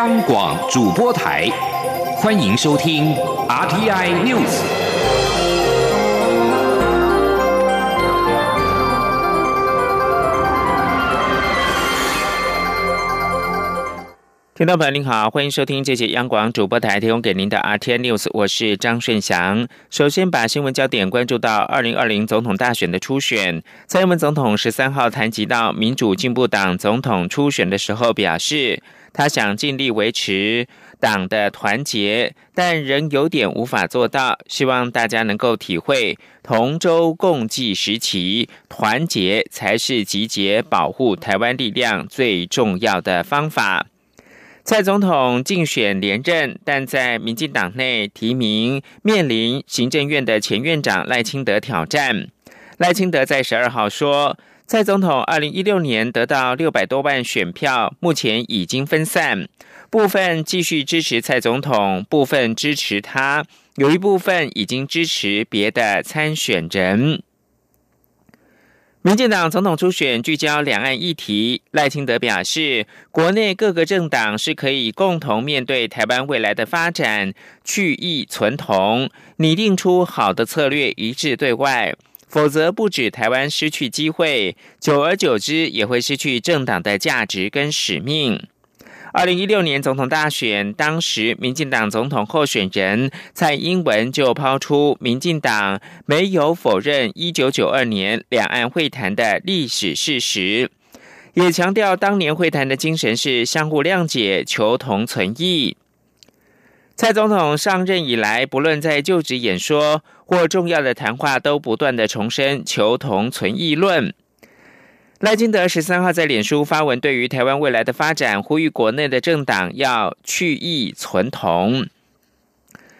央广主播台，欢迎收听 RTI News。听众朋友您好，欢迎收听这节央广主播台提供给您的 RTI News，我是张顺祥。首先把新闻焦点关注到二零二零总统大选的初选，蔡英文总统十三号谈及到民主进步党总统初选的时候，表示他想尽力维持党的团结，但仍有点无法做到，希望大家能够体会同舟共济时期，团结才是集结保护台湾力量最重要的方法。蔡总统竞选连任，但在民进党内提名面临行政院的前院长赖清德挑战。赖清德在十二号说，蔡总统二零一六年得到六百多万选票，目前已经分散，部分继续支持蔡总统，部分支持他，有一部分已经支持别的参选人。民进党总统初选聚焦两岸议题，赖清德表示，国内各个政党是可以共同面对台湾未来的发展，去异存同，拟定出好的策略，一致对外。否则，不止台湾失去机会，久而久之也会失去政党的价值跟使命。二零一六年总统大选，当时民进党总统候选人蔡英文就抛出民进党没有否认一九九二年两岸会谈的历史事实，也强调当年会谈的精神是相互谅解、求同存异。蔡总统上任以来，不论在就职演说或重要的谈话，都不断的重申求同存异论。赖金德十三号在脸书发文，对于台湾未来的发展，呼吁国内的政党要去异存同。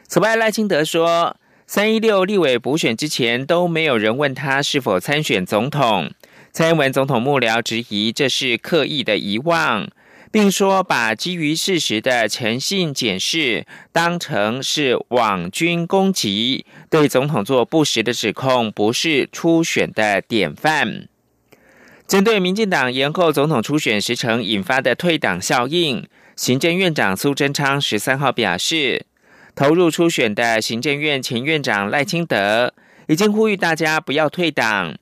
此外，赖清德说，三一六立委补选之前都没有人问他是否参选总统。蔡英文总统幕僚质疑这是刻意的遗忘，并说把基于事实的诚信检视当成是网军攻击，对总统做不实的指控，不是初选的典范。针对民进党延后总统初选时程引发的退党效应，行政院长苏贞昌十三号表示，投入初选的行政院前院长赖清德已经呼吁大家不要退党。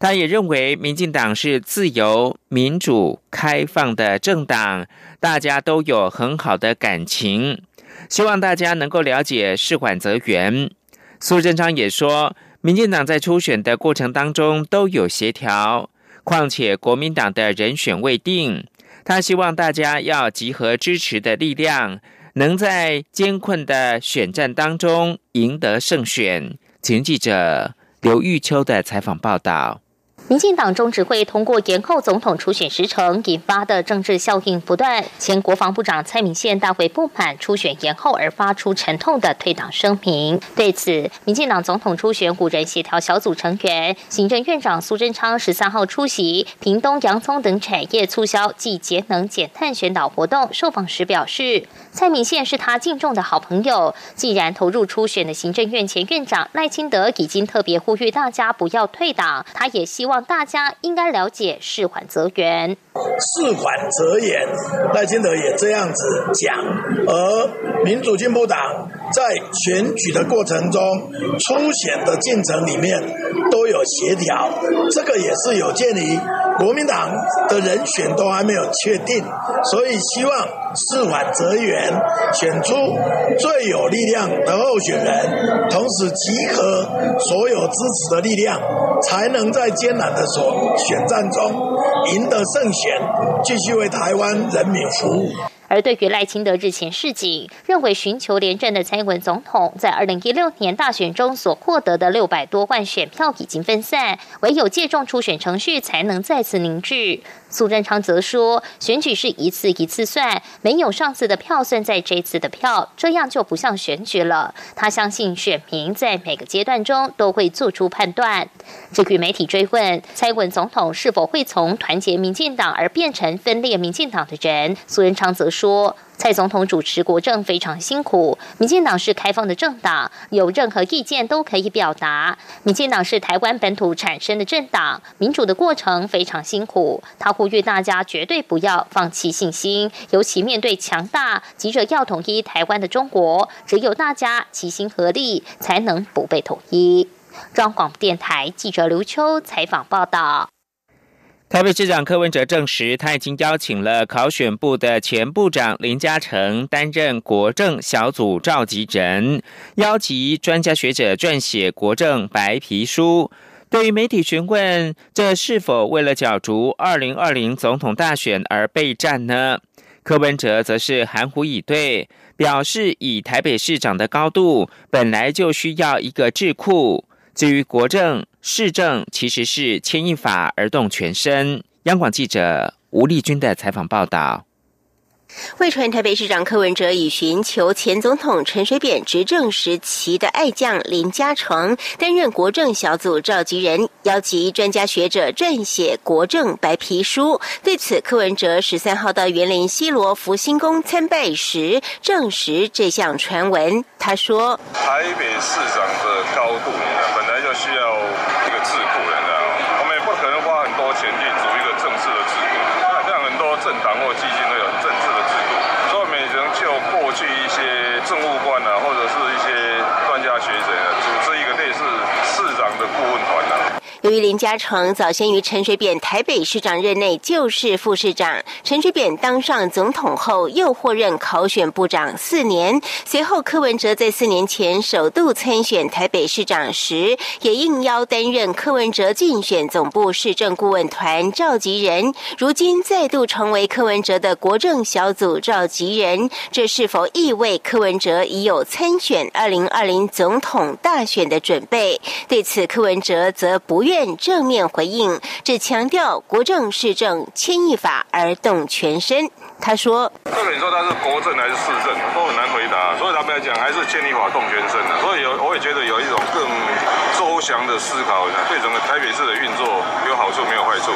他也认为民进党是自由、民主、开放的政党，大家都有很好的感情，希望大家能够了解事缓则圆。苏贞昌也说，民进党在初选的过程当中都有协调。况且国民党的人选未定，他希望大家要集合支持的力量，能在艰困的选战当中赢得胜选。请记者刘玉秋的采访报道。民进党中执会通过延后总统初选时程，引发的政治效应不断。前国防部长蔡明宪大会不满初选延后而发出沉痛的退党声明。对此，民进党总统初选五人协调小组成员、行政院长苏贞昌十三号出席屏东洋葱等产业促销暨节能减碳宣导活动，受访时表示，蔡明宪是他敬重的好朋友。既然投入初选的行政院前院长赖清德已经特别呼吁大家不要退党，他也希望。大家应该了解“事缓则圆”，“事缓则圆”。赖清德也这样子讲，而民主进步党在选举的过程中、初选的进程里面都有协调，这个也是有鉴于国民党的人选都还没有确定，所以希望“事缓则圆”，选出最有力量的候选人，同时集合所有支持的力量，才能在艰难。的所选战中赢得胜选，继续为台湾人民服务。而对于赖清德日前示警，认为寻求连任的蔡英文总统在二零一六年大选中所获得的六百多万选票已经分散，唯有借重初选程序才能再次凝聚。苏贞昌则说，选举是一次一次算，没有上次的票算在这次的票，这样就不像选举了。他相信选民在每个阶段中都会做出判断。至于媒体追问蔡英文总统是否会从团结民进党而变成分裂民进党的人，苏仁昌则说。蔡总统主持国政非常辛苦。民进党是开放的政党，有任何意见都可以表达。民进党是台湾本土产生的政党，民主的过程非常辛苦。他呼吁大家绝对不要放弃信心，尤其面对强大、急着要统一台湾的中国，只有大家齐心合力，才能不被统一。中央广播电台记者刘秋采访报道。台北市长柯文哲证实，他已经邀请了考选部的前部长林嘉诚担任国政小组召集人，邀集专家学者撰写国政白皮书。对于媒体询问这是否为了角逐二零二零总统大选而备战呢？柯文哲则是含糊以对，表示以台北市长的高度，本来就需要一个智库。至于国政。市政其实是牵一发而动全身。央广记者吴丽君的采访报道。汇传台北市长柯文哲已寻求前总统陈水扁执政时期的爱将林嘉诚担任国政小组召集人，邀集专家学者撰写国政白皮书。对此，柯文哲十三号到园林西罗福星宫参拜时，证实这项传闻。他说：“台北市长的高度本来就需要。”嘉诚早先于陈水扁台北市长任内就是副市长，陈水扁当上总统后又获任考选部长四年。随后柯文哲在四年前首度参选台北市长时，也应邀担任柯文哲竞选总部市政顾问团召集人。如今再度成为柯文哲的国政小组召集人，这是否意味柯文哲已有参选二零二零总统大选的准备？对此，柯文哲则不。愿正面回应，只强调国政市政牵一发而动全身。他说：“这个你说他是国政还是市政，都很难回答。所以他们来讲，还是牵一发动全身的。所以有，我也觉得有一种更周详的思考，对整个台北市的运作有好处，没有坏处。”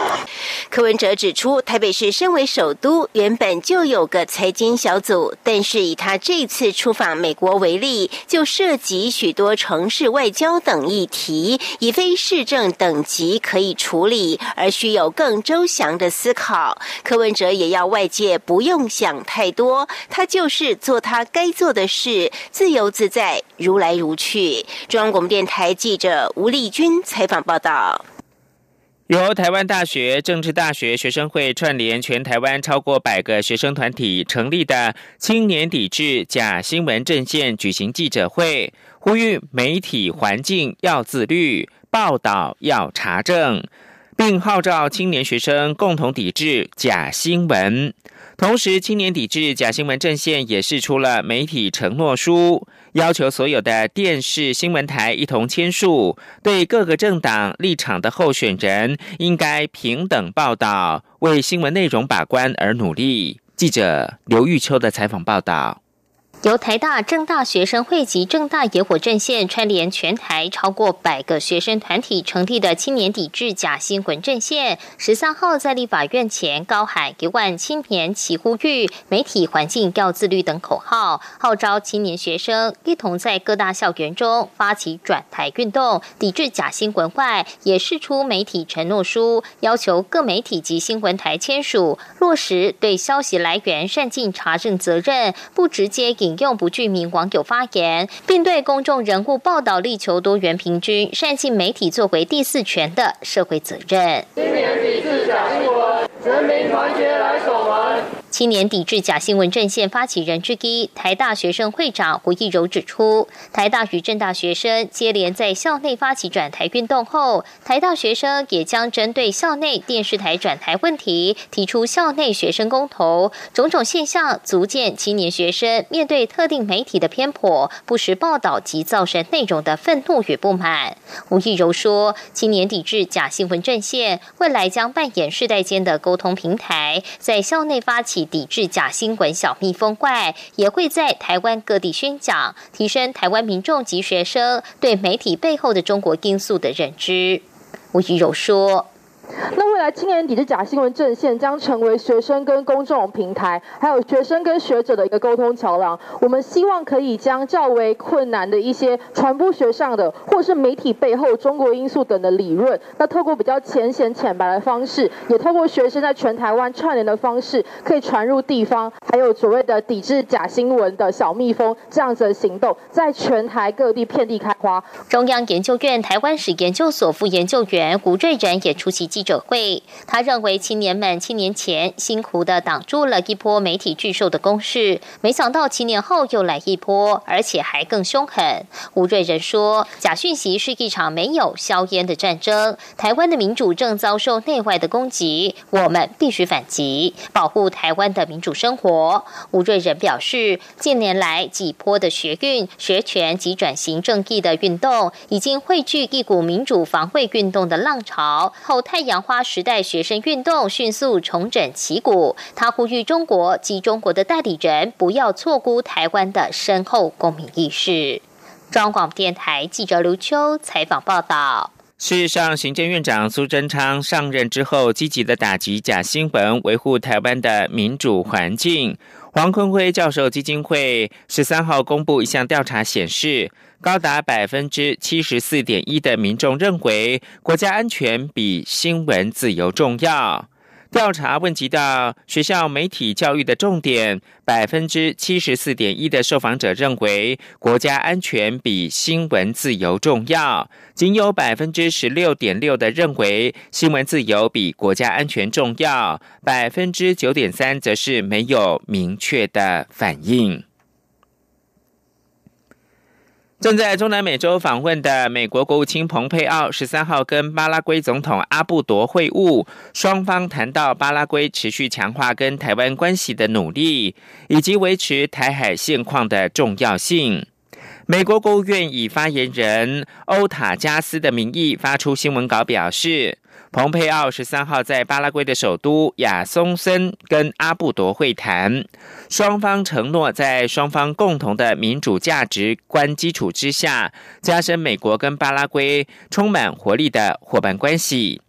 柯文哲指出，台北市身为首都，原本就有个财经小组，但是以他这次出访美国为例，就涉及许多城市外交等议题，以非市政等级可以处理，而需有更周详的思考。柯文哲也要外界不用想太多，他就是做他该做的事，自由自在，如来如去。中央广播电台记者吴丽君采访报道。由台湾大学政治大学学生会串联全台湾超过百个学生团体成立的青年抵制假新闻阵线举行记者会，呼吁媒体环境要自律，报道要查证，并号召青年学生共同抵制假新闻。同时，青年抵制假新闻阵线也释出了媒体承诺书。要求所有的电视新闻台一同签署，对各个政党立场的候选人应该平等报道，为新闻内容把关而努力。记者刘玉秋的采访报道。由台大、政大学生会及政大野火阵线串联全台超过百个学生团体成立的青年抵制假新闻阵线，十三号在立法院前高喊一万青年齐呼吁，媒体环境要自律等口号，号召青年学生一同在各大校园中发起转台运动，抵制假新闻外，也释出媒体承诺书，要求各媒体及新闻台签署，落实对消息来源善尽查证责任，不直接引。引用不具名网友发言，并对公众人物报道力求多元平均，善尽媒体作为第四权的社会责任。今年抵制假新闻，人民团结来守门。青年抵制假新闻阵线发起人之一，台大学生会长胡义柔指出，台大与政大学生接连在校内发起转台运动后，台大学生也将针对校内电视台转台问题提出校内学生公投，种种现象足见青年学生面对特定媒体的偏颇、不实报道及造成内容的愤怒与不满。胡义柔说，今年抵制假新闻阵线未来将扮演世代间的沟通平台，在校内发起。抵制假新闻小蜜蜂怪也会在台湾各地宣讲，提升台湾民众及学生对媒体背后的中国因素的认知。吴玉柔说。那未来青年抵制假新闻阵线将成为学生跟公众平台，还有学生跟学者的一个沟通桥梁。我们希望可以将较为困难的一些传播学上的，或是媒体背后中国因素等的理论，那透过比较浅显浅白的方式，也透过学生在全台湾串联的方式，可以传入地方，还有所谓的抵制假新闻的小蜜蜂这样子的行动，在全台各地遍地开花。中央研究院台湾史研究所副研究员吴瑞仁也出席记者会，他认为青年们七年前辛苦的挡住了一波媒体巨兽的攻势，没想到七年后又来一波，而且还更凶狠。吴瑞仁说，假讯息是一场没有硝烟的战争，台湾的民主正遭受内外的攻击，我们必须反击，保护台湾的民主生活。吴瑞仁表示，近年来几波的学运、学权及转型正义的运动，已经汇聚一股民主防卫运动的浪潮，后太阳花时代学生运动迅速重整旗鼓。他呼吁中国及中国的代理人不要错估台湾的深厚公民意识。中广电台记者刘秋采访报道。事实上，行政院长苏贞昌上任之后，积极的打击假新闻，维护台湾的民主环境。黄坤辉教授基金会十三号公布一项调查显示，高达百分之七十四点一的民众认为国家安全比新闻自由重要。调查问及到学校媒体教育的重点，百分之七十四点一的受访者认为国家安全比新闻自由重要，仅有百分之十六点六的认为新闻自由比国家安全重要，百分之九点三则是没有明确的反应。正在中南美洲访问的美国国务卿蓬佩奥十三号跟巴拉圭总统阿布多会晤，双方谈到巴拉圭持续强化跟台湾关系的努力，以及维持台海现况的重要性。美国国务院以发言人欧塔加斯的名义发出新闻稿表示。蓬佩奥十三号在巴拉圭的首都亚松森跟阿布多会谈，双方承诺在双方共同的民主价值观基础之下，加深美国跟巴拉圭充满活力的伙伴关系。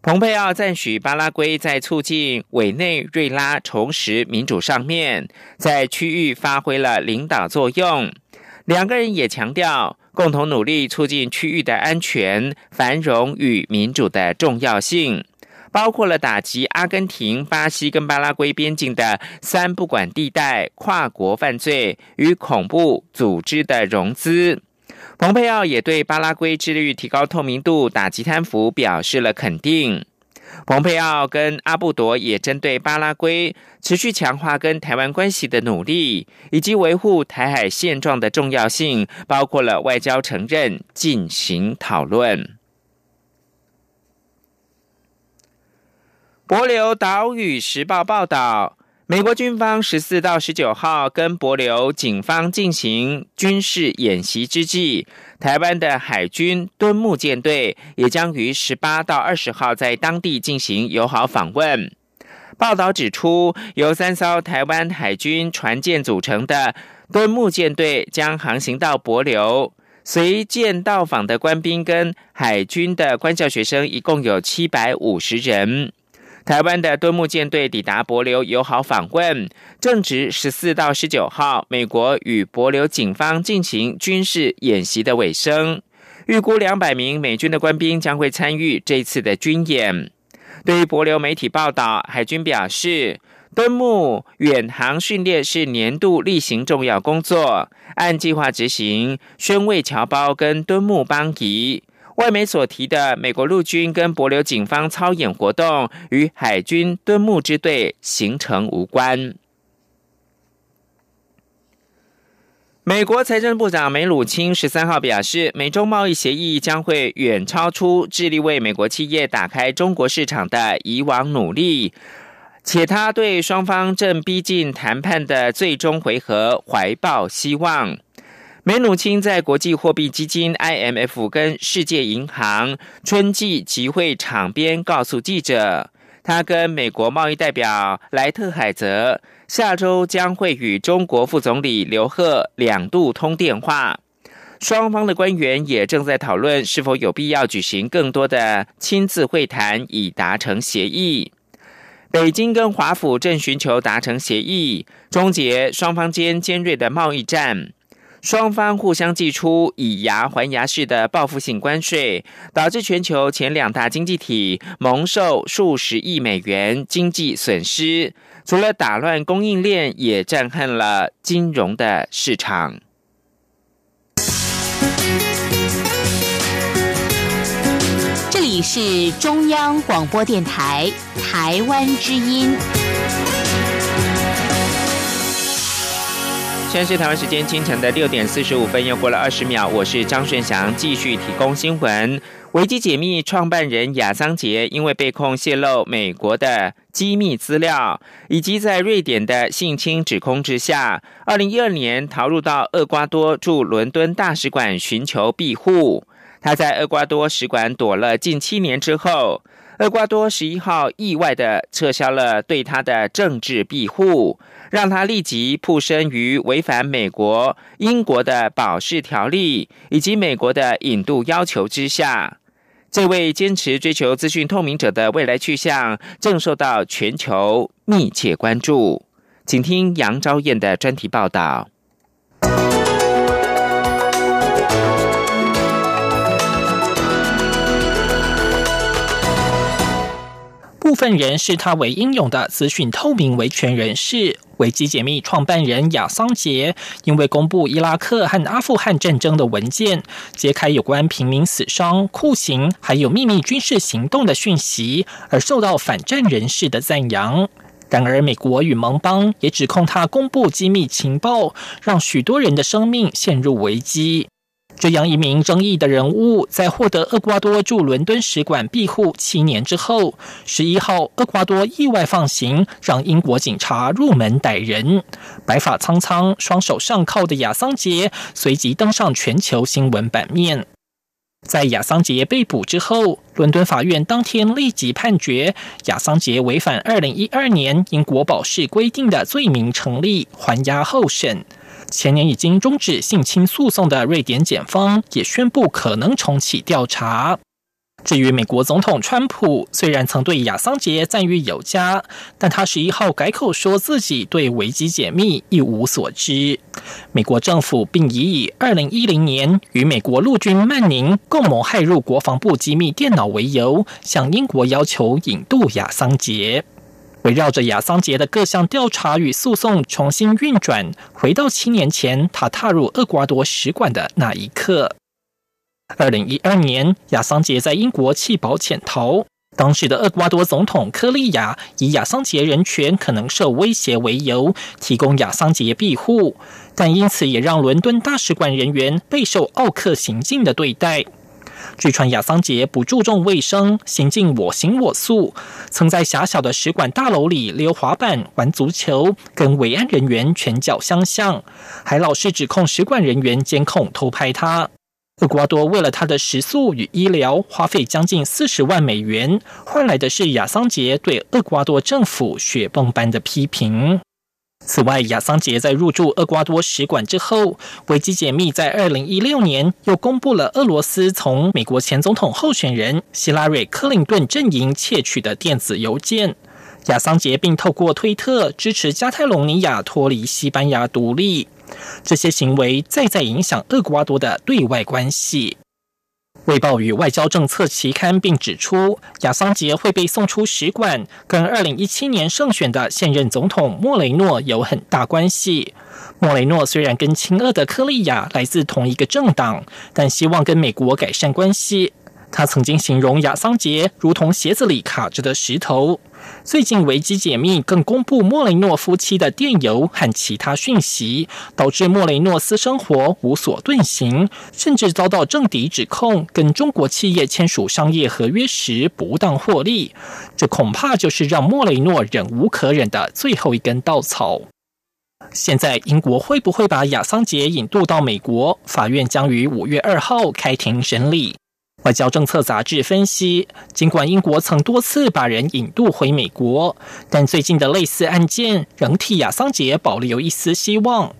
蓬佩奥赞许巴拉圭在促进委内瑞拉重拾民主上面，在区域发挥了领导作用。两个人也强调。共同努力促进区域的安全、繁荣与民主的重要性，包括了打击阿根廷、巴西跟巴拉圭边境的“三不管”地带跨国犯罪与恐怖组织的融资。蓬佩奥也对巴拉圭致力于提高透明度、打击贪腐表示了肯定。蓬佩奥跟阿布多也针对巴拉圭持续强化跟台湾关系的努力，以及维护台海现状的重要性，包括了外交承认进行讨论。博流岛屿时报报道。美国军方十四到十九号跟博流警方进行军事演习之际，台湾的海军敦木舰队也将于十八到二十号在当地进行友好访问。报道指出，由三艘台湾海军船舰组成的敦木舰队将航行到博流，随舰到访的官兵跟海军的官校学生一共有七百五十人。台湾的敦木舰队抵达帛琉友好访问，正值十四到十九号，美国与帛琉警方进行军事演习的尾声。预估两百名美军的官兵将会参与这次的军演。对于帛琉媒体报道，海军表示，敦木远航训练是年度例行重要工作，按计划执行，宣慰侨胞跟敦木邦谊。外媒所提的美国陆军跟柏流警方操演活动，与海军敦木支队形成无关。美国财政部长梅鲁钦十三号表示，美中贸易协议将会远超出致力为美国企业打开中国市场的以往努力，且他对双方正逼近谈判的最终回合怀抱希望。梅努钦在国际货币基金 （IMF） 跟世界银行春季集会场边告诉记者，他跟美国贸易代表莱特海泽下周将会与中国副总理刘鹤两度通电话。双方的官员也正在讨论是否有必要举行更多的亲自会谈，以达成协议。北京跟华府正寻求达成协议，终结双方间尖锐的贸易战。双方互相寄出以牙还牙式的报复性关税，导致全球前两大经济体蒙受数十亿美元经济损失。除了打乱供应链，也震撼了金融的市场。这里是中央广播电台台湾之音。现在是台湾时间清晨的六点四十五分，又过了二十秒。我是张顺祥，继续提供新闻。维基解密创办人亚桑杰因为被控泄露美国的机密资料，以及在瑞典的性侵指控之下，二零一二年逃入到厄瓜多驻伦敦大使馆寻求庇护。他在厄瓜多使馆躲了近七年之后。厄瓜多十一号意外的撤销了对他的政治庇护，让他立即扑身于违反美国、英国的保释条例以及美国的引渡要求之下。这位坚持追求资讯透明者的未来去向，正受到全球密切关注。请听杨昭燕的专题报道。部分人视他为英勇的资讯透明维权人士，维基解密创办人亚桑杰，因为公布伊拉克和阿富汗战争的文件，揭开有关平民死伤、酷刑还有秘密军事行动的讯息，而受到反战人士的赞扬。然而，美国与盟邦也指控他公布机密情报，让许多人的生命陷入危机。这样一名争议的人物，在获得厄瓜多驻伦敦使馆庇护七年之后，十一号，厄瓜多意外放行，让英国警察入门逮人。白发苍苍、双手上铐的亚桑杰随即登上全球新闻版面。在亚桑杰被捕之后，伦敦法院当天立即判决亚桑杰违反二零一二年英国保释规定的罪名成立，还押候审。前年已经终止性侵诉讼的瑞典检方也宣布可能重启调查。至于美国总统川普，虽然曾对亚桑杰赞誉有加，但他十一号改口说自己对维基解密一无所知。美国政府并已以二零一零年与美国陆军曼宁共谋害入国防部机密电脑为由，向英国要求引渡亚桑杰。围绕着亚桑杰的各项调查与诉讼重新运转，回到七年前他踏入厄瓜多使馆的那一刻。二零一二年，亚桑杰在英国弃保潜逃，当时的厄瓜多总统科利亚以亚桑杰人权可能受威胁为由，提供亚桑杰庇护，但因此也让伦敦大使馆人员备受奥克行径的对待。据传亚桑杰不注重卫生，行径我行我素，曾在狭小的使馆大楼里溜滑板、玩足球，跟维安人员拳脚相向，还老是指控使馆人员监控偷拍他。厄瓜多为了他的食宿与医疗，花费将近四十万美元，换来的是亚桑杰对厄瓜多政府雪崩般的批评。此外，亚桑杰在入驻厄瓜多使馆之后，维基解密在二零一六年又公布了俄罗斯从美国前总统候选人希拉瑞·克林顿阵营窃取的电子邮件。亚桑杰并透过推特支持加泰隆尼亚脱离西班牙独立，这些行为再在影响厄瓜多的对外关系。《卫报》与外交政策期刊并指出，亚桑杰会被送出使馆，跟2017年胜选的现任总统莫雷诺有很大关系。莫雷诺虽然跟亲俄的科利亚来自同一个政党，但希望跟美国改善关系。他曾经形容亚桑杰如同鞋子里卡着的石头。最近维基解密更公布莫雷诺夫妻的电邮和其他讯息，导致莫雷诺私生活无所遁形，甚至遭到政敌指控跟中国企业签署商业合约时不当获利。这恐怕就是让莫雷诺忍无可忍的最后一根稻草。现在英国会不会把亚桑杰引渡到美国？法院将于五月二号开庭审理。外交政策杂志分析，尽管英国曾多次把人引渡回美国，但最近的类似案件仍替亚桑杰保留一丝希望。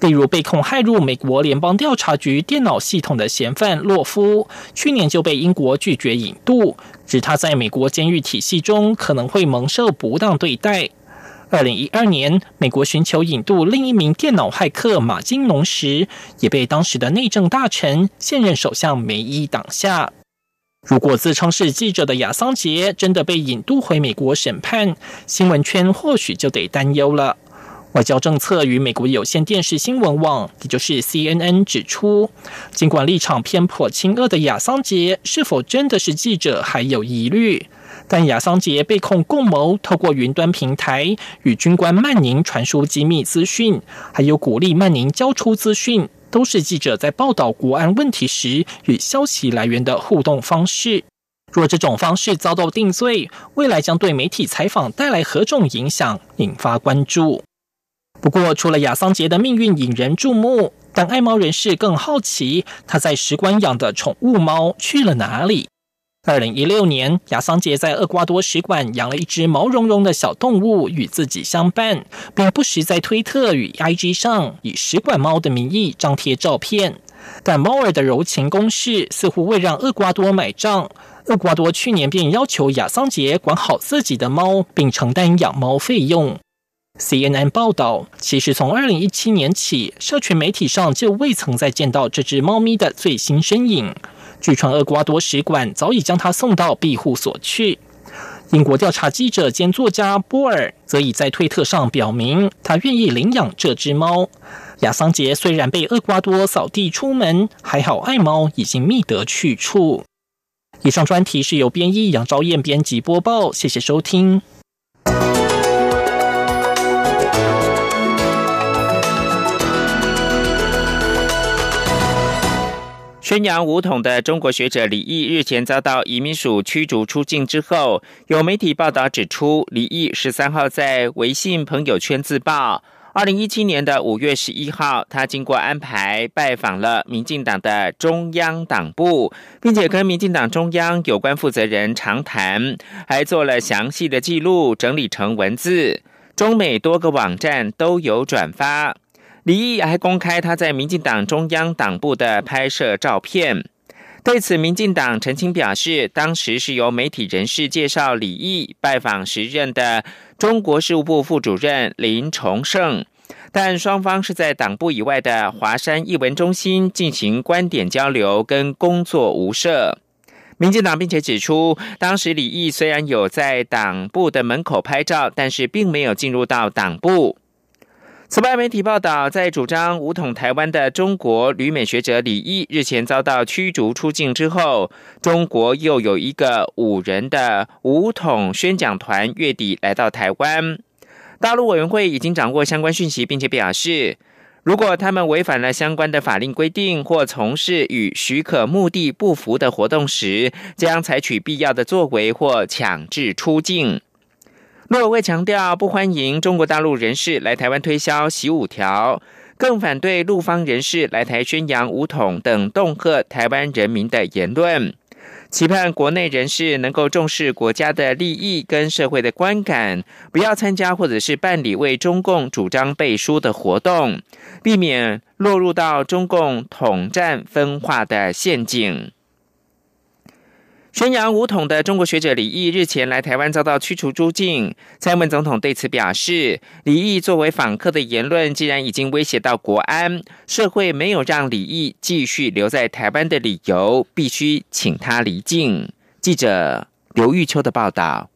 例如被控害入美国联邦调查局电脑系统的嫌犯洛夫，去年就被英国拒绝引渡，指他在美国监狱体系中可能会蒙受不当对待。二零一二年，美国寻求引渡另一名电脑骇客马金农时，也被当时的内政大臣、现任首相梅伊挡下。如果自称是记者的亚桑杰真的被引渡回美国审判，新闻圈或许就得担忧了。外交政策与美国有线电视新闻网，也就是 CNN 指出，尽管立场偏颇亲俄的亚桑杰是否真的是记者还有疑虑。但亚桑杰被控共谋，透过云端平台与军官曼宁传输机密资讯，还有鼓励曼宁交出资讯，都是记者在报道国安问题时与消息来源的互动方式。若这种方式遭到定罪，未来将对媒体采访带来何种影响，引发关注。不过，除了亚桑杰的命运引人注目，但爱猫人士更好奇他在使馆养的宠物猫去了哪里。二零一六年，亚桑杰在厄瓜多使馆养了一只毛茸茸的小动物与自己相伴，并不时在推特与 IG 上以使馆猫的名义张贴照片。但猫儿的柔情攻势似乎未让厄瓜多买账。厄瓜多去年便要求亚桑杰管好自己的猫，并承担养猫费用。CNN 报道，其实从二零一七年起，社群媒体上就未曾再见到这只猫咪的最新身影。据传，厄瓜多使馆早已将他送到庇护所去。英国调查记者兼作家波尔则已在推特上表明，他愿意领养这只猫。亚桑杰虽然被厄瓜多扫地出门，还好爱猫已经觅得去处。以上专题是由编译杨昭燕编辑播报，谢谢收听。宣扬武统的中国学者李毅日前遭到移民署驱逐出境之后，有媒体报道指出，李毅十三号在微信朋友圈自曝，二零一七年的五月十一号，他经过安排拜访了民进党的中央党部，并且跟民进党中央有关负责人长谈，还做了详细的记录，整理成文字，中美多个网站都有转发。李毅还公开他在民进党中央党部的拍摄照片。对此，民进党澄清表示，当时是由媒体人士介绍李毅拜访时任的中国事务部副主任林崇胜，但双方是在党部以外的华山艺文中心进行观点交流跟工作无涉。民进党并且指出，当时李毅虽然有在党部的门口拍照，但是并没有进入到党部。此外，媒体报道，在主张武统台湾的中国旅美学者李毅日前遭到驱逐出境之后，中国又有一个五人的武统宣讲团月底来到台湾。大陆委员会已经掌握相关讯息，并且表示，如果他们违反了相关的法令规定或从事与许可目的不符的活动时，将采取必要的作为或强制出境。陆委会强调，不欢迎中国大陆人士来台湾推销“习五条”，更反对陆方人士来台宣扬“武统”等恫吓台湾人民的言论。期盼国内人士能够重视国家的利益跟社会的观感，不要参加或者是办理为中共主张背书的活动，避免落入到中共统战分化的陷阱。宣扬武统的中国学者李毅日前来台湾遭到驱逐出境，蔡英文总统对此表示，李毅作为访客的言论既然已经威胁到国安，社会没有让李毅继续留在台湾的理由，必须请他离境。记者刘玉秋的报道。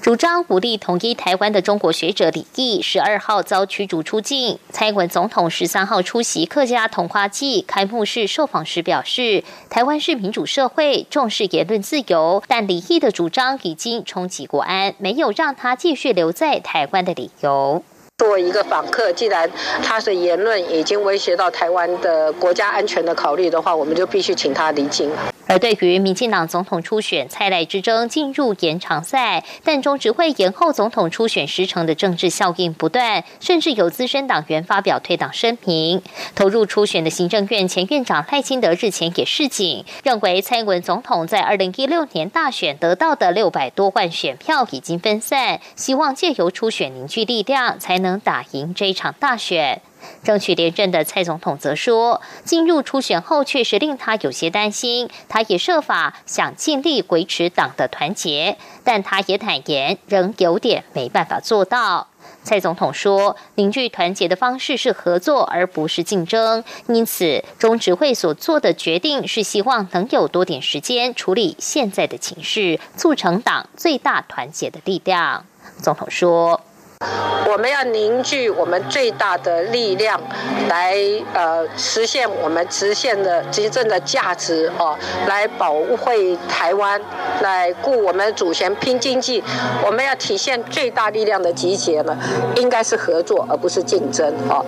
主张武力统一台湾的中国学者李毅，十二号遭驱逐出境。蔡英文总统十三号出席客家童话季开幕式受访时表示，台湾是民主社会，重视言论自由，但李毅的主张已经冲击国安，没有让他继续留在台湾的理由。作为一个访客，既然他的言论已经威胁到台湾的国家安全的考虑的话，我们就必须请他离境。而对于民进党总统初选蔡赖之争进入延长赛，但中执会延后总统初选时程的政治效应不断，甚至有资深党员发表退党声明。投入初选的行政院前院长赖清德日前也示警，认为蔡英文总统在二零一六年大选得到的六百多万选票已经分散，希望借由初选凝聚力量，才能打赢这一场大选。争取连任的蔡总统则说，进入初选后确实令他有些担心，他也设法想尽力维持党的团结，但他也坦言仍有点没办法做到。蔡总统说，凝聚团结的方式是合作，而不是竞争。因此，中执会所做的决定是希望能有多点时间处理现在的情势，促成党最大团结的力量。总统说。我们要凝聚我们最大的力量，来呃实现我们实现的执政的价值哦，来保卫台湾，来顾我们主权拼经济。我们要体现最大力量的集结呢，应该是合作而不是竞争哦。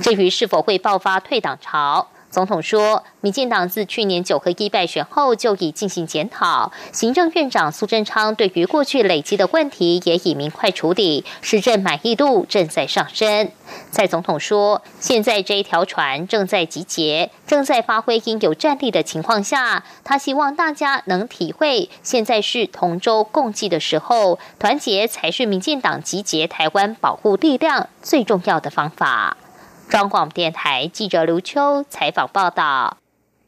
至于是否会爆发退党潮？总统说，民进党自去年九合一败选后就已进行检讨，行政院长苏贞昌对于过去累积的问题也已明快处理，施政满意度正在上升。蔡总统说，现在这一条船正在集结，正在发挥应有战力的情况下，他希望大家能体会，现在是同舟共济的时候，团结才是民进党集结台湾保护力量最重要的方法。中广电台记者卢秋采访报道：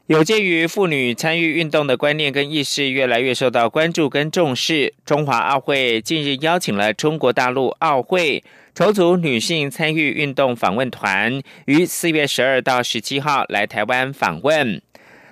有鉴于妇女参与运动的观念跟意识越来越受到关注跟重视，中华奥会近日邀请了中国大陆奥会筹组女性参与运动访问团，于四月十二到十七号来台湾访问。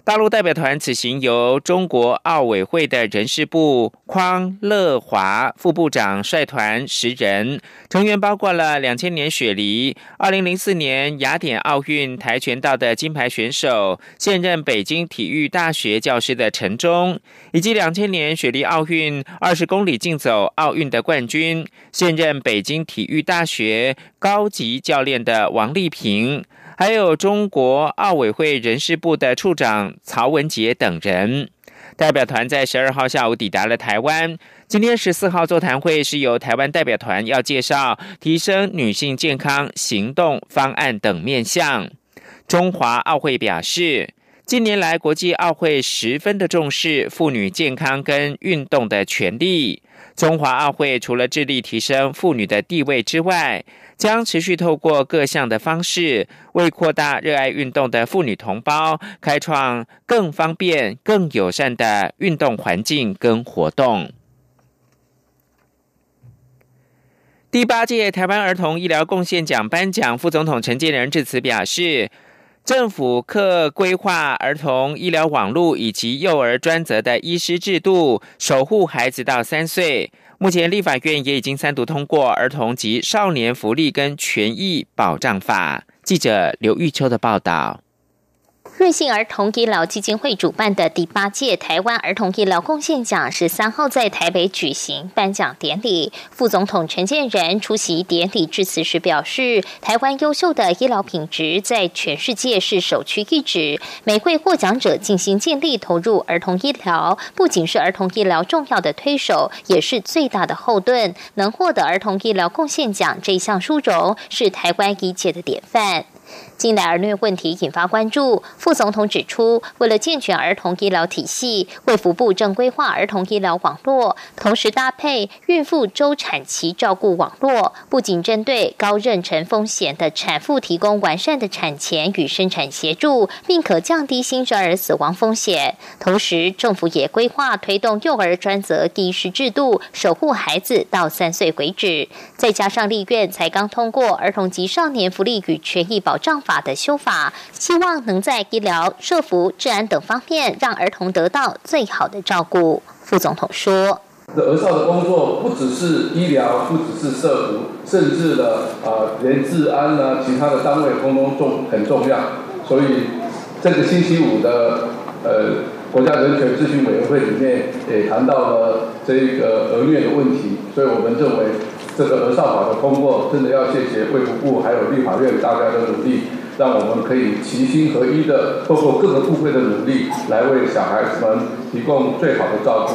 大陆代表团此行由中国奥委会的人事部匡乐华副部长率团十人，成员包括了两千年雪梨、二零零四年雅典奥运跆拳道的金牌选手、现任北京体育大学教师的陈忠，以及两千年雪梨奥运二十公里竞走奥运的冠军、现任北京体育大学高级教练的王丽萍。还有中国奥委会人事部的处长曹文杰等人，代表团在十二号下午抵达了台湾。今天十四号座谈会是由台湾代表团要介绍提升女性健康行动方案等面向。中华奥会表示，近年来国际奥会十分的重视妇女健康跟运动的权利。中华奥会除了致力提升妇女的地位之外，将持续透过各项的方式，为扩大热爱运动的妇女同胞，开创更方便、更友善的运动环境跟活动。第八届台湾儿童医疗贡献奖颁奖，副总统陈建仁致辞表示，政府可规划儿童医疗网络以及幼儿专责的医师制度，守护孩子到三岁。目前立法院也已经三读通过《儿童及少年福利跟权益保障法》。记者刘玉秋的报道。瑞幸儿童医疗基金会主办的第八届台湾儿童医疗贡献奖十三号在台北举行颁奖典礼，副总统陈建仁出席典礼致辞时表示，台湾优秀的医疗品质在全世界是首屈一指。每位获奖者尽心尽力投入儿童医疗，不仅是儿童医疗重要的推手，也是最大的后盾。能获得儿童医疗贡献奖这一项殊荣，是台湾医界的典范。近来儿虐问题引发关注，副总统指出，为了健全儿童医疗体系，卫福部正规划儿童医疗网络，同时搭配孕妇周产期照顾网络，不仅针对高妊娠风险的产妇提供完善的产前与生产协助，并可降低新生儿死亡风险。同时，政府也规划推动幼儿专责医师制度，守护孩子到三岁为止。再加上立院才刚通过《儿童及少年福利与权益保障法》。法的修法，希望能在医疗、社福、治安等方面，让儿童得到最好的照顾。副总统说：“儿少的工作不只是医疗，不只是社福，甚至的啊，连治安呢，其他的单位通通重很重要。所以这个星期五的呃国家人权咨询委员会里面也谈到了这个儿虐的问题。所以我们认为这个儿少法的通过，真的要谢谢卫福部还有立法院大家的努力。”让我们可以齐心合一的，透过各个部会的努力，来为小孩子们提供最好的照顾。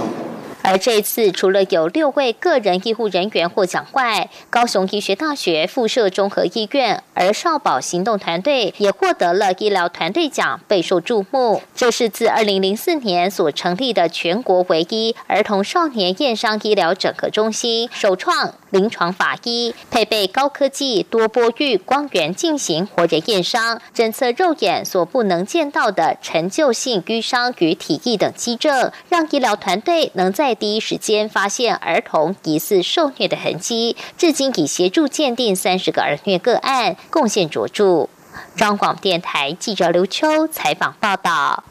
而这次，除了有六位个人医护人员获奖外，高雄医学大学附设综合医院儿少保行动团队也获得了医疗团队奖，备受注目。这是自二零零四年所成立的全国唯一儿童少年验伤医疗整合中心，首创。临床法医，配备高科技多波域光源进行活人验伤，侦测肉眼所不能见到的陈旧性瘀伤与体液等基症，让医疗团队能在第一时间发现儿童疑似受虐的痕迹。至今已协助鉴定三十个儿虐个案，贡献卓著。中广电台记者刘秋采访报道。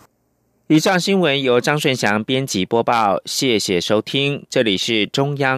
以上新闻由张顺祥编辑播报，谢谢收听，这里是中央。